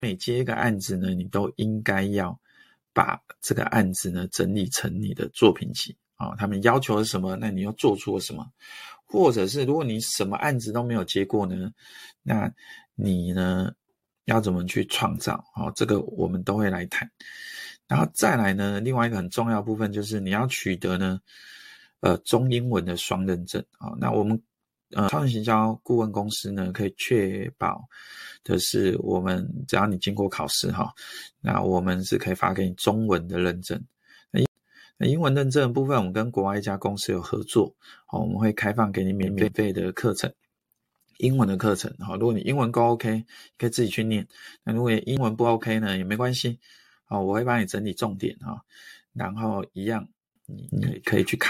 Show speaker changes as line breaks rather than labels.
每接一个案子呢，你都应该要把这个案子呢整理成你的作品集啊。他们要求是什么？那你又做出了什么？或者是如果你什么案子都没有接过呢，那你呢要怎么去创造？啊，这个我们都会来谈。然后再来呢，另外一个很重要部分就是你要取得呢，呃，中英文的双认证啊。那我们呃，超人行销顾问公司呢，可以确保的是，我们只要你经过考试哈，那我们是可以发给你中文的认证。那英那英文认证的部分，我们跟国外一家公司有合作，好，我们会开放给你免免费的课程，英文的课程。好，如果你英文够 OK，可以自己去念。那如果英文不 OK 呢，也没关系。好，我会帮你整理重点哈，然后一样，你可以可以去看。